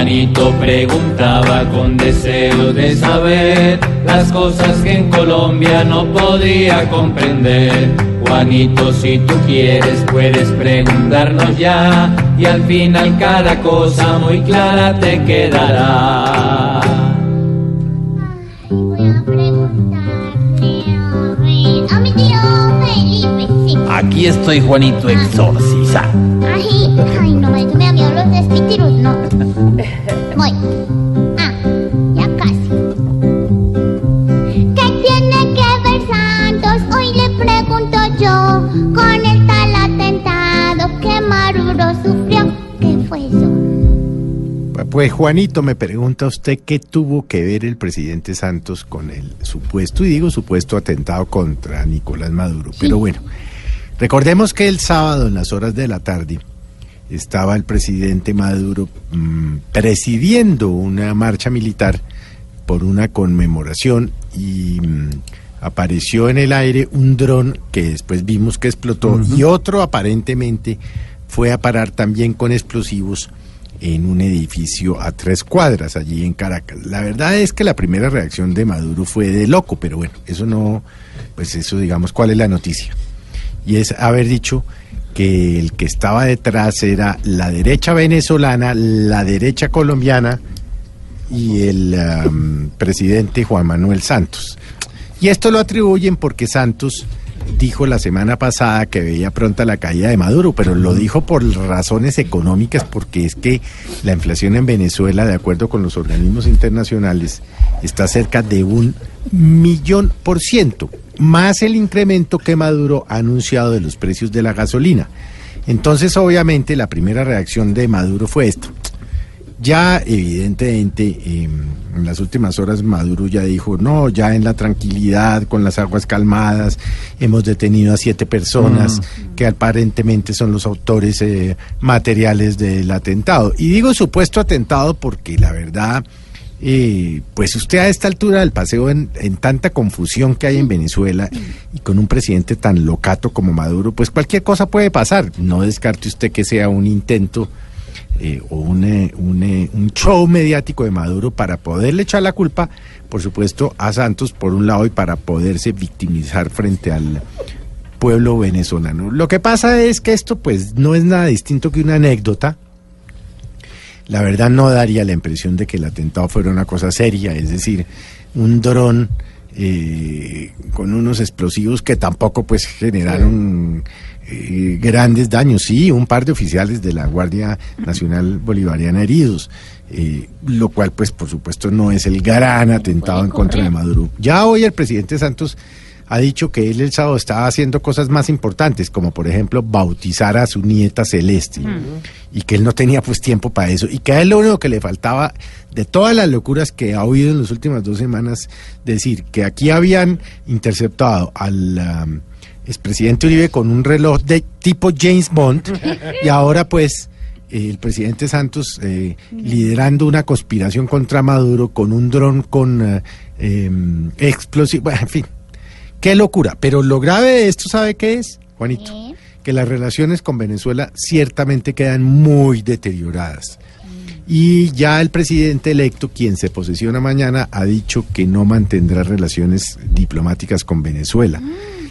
Juanito preguntaba con deseo de saber las cosas que en Colombia no podía comprender. Juanito, si tú quieres, puedes preguntarnos ya y al final cada cosa muy clara te quedará. Voy a preguntarle a ver, a mi tío Felipe, sí. Aquí estoy, Juanito, exorciza. Ay, ay, no, marica, me da miedo los espíritus, no. Voy. Ah, ya casi. ¿Qué tiene que ver Santos? Hoy le pregunto yo. Con el tal atentado que Maduro sufrió. ¿Qué fue eso? Pues Juanito, me pregunta usted qué tuvo que ver el presidente Santos con el supuesto, y digo supuesto, atentado contra Nicolás Maduro. Pero bueno, recordemos que el sábado en las horas de la tarde estaba el presidente Maduro mm, presidiendo una marcha militar por una conmemoración y mm, apareció en el aire un dron que después vimos que explotó y otro aparentemente fue a parar también con explosivos en un edificio a tres cuadras allí en Caracas. La verdad es que la primera reacción de Maduro fue de loco, pero bueno, eso no, pues eso digamos, ¿cuál es la noticia? Y es haber dicho que el que estaba detrás era la derecha venezolana, la derecha colombiana y el presidente Juan Manuel Santos. Y esto lo atribuyen porque Santos dijo la semana pasada que veía pronta la caída de Maduro, pero lo dijo por razones económicas, porque es que la inflación en Venezuela, de acuerdo con los organismos internacionales, está cerca de un millón por ciento, más el incremento que Maduro ha anunciado de los precios de la gasolina. Entonces, obviamente, la primera reacción de Maduro fue esto. Ya, evidentemente, eh, en las últimas horas Maduro ya dijo, no, ya en la tranquilidad, con las aguas calmadas, hemos detenido a siete personas que aparentemente son los autores eh, materiales del atentado. Y digo supuesto atentado porque la verdad, eh, pues usted a esta altura del paseo, en, en tanta confusión que hay en Venezuela y con un presidente tan locato como Maduro, pues cualquier cosa puede pasar. No descarte usted que sea un intento eh, o un, eh, un, eh, un show mediático de Maduro para poderle echar la culpa, por supuesto, a Santos por un lado y para poderse victimizar frente al pueblo venezolano. Lo que pasa es que esto pues no es nada distinto que una anécdota. La verdad no daría la impresión de que el atentado fuera una cosa seria, es decir, un dron eh, con unos explosivos que tampoco pues generaron eh, grandes daños. Sí, un par de oficiales de la Guardia Nacional Bolivariana heridos, eh, lo cual pues por supuesto no es el gran atentado en contra de Maduro. Ya hoy el presidente Santos ha dicho que él el sábado estaba haciendo cosas más importantes, como por ejemplo bautizar a su nieta Celeste, y que él no tenía pues tiempo para eso, y que a él lo único que le faltaba de todas las locuras que ha oído en las últimas dos semanas, decir que aquí habían interceptado al um, expresidente Uribe con un reloj de tipo James Bond, y ahora pues el presidente Santos eh, liderando una conspiración contra Maduro con un dron con eh, em, explosivos, bueno, en fin, qué locura. Pero lo grave de esto, ¿sabe qué es, Juanito? ¿Qué? Que las relaciones con Venezuela ciertamente quedan muy deterioradas. Y ya el presidente electo, quien se posesiona mañana, ha dicho que no mantendrá relaciones diplomáticas con Venezuela.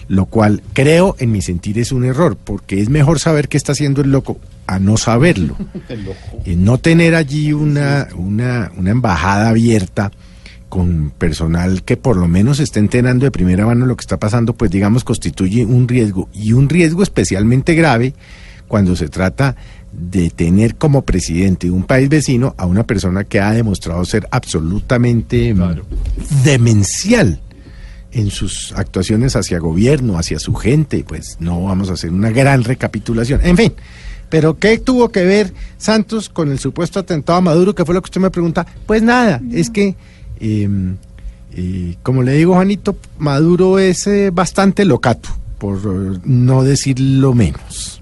Lo cual creo, en mi sentir, es un error, porque es mejor saber qué está haciendo el loco a no saberlo. Y no tener allí una, una, una embajada abierta con personal que por lo menos esté enterando de primera mano lo que está pasando, pues digamos constituye un riesgo y un riesgo especialmente grave cuando se trata de tener como presidente de un país vecino a una persona que ha demostrado ser absolutamente demencial en sus actuaciones hacia gobierno, hacia su gente, pues no vamos a hacer una gran recapitulación. En fin, Pero ¿qué tuvo que ver Santos con el supuesto atentado a Maduro? Que fue lo que usted me pregunta. Pues nada, es que, eh, eh, como le digo, Juanito, Maduro es eh, bastante locato, por eh, no decir lo menos.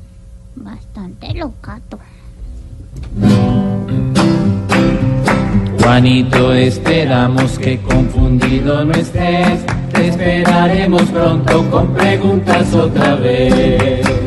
Bastante locato. Juanito, esperamos que confundido no estés. Te esperaremos pronto con preguntas otra vez.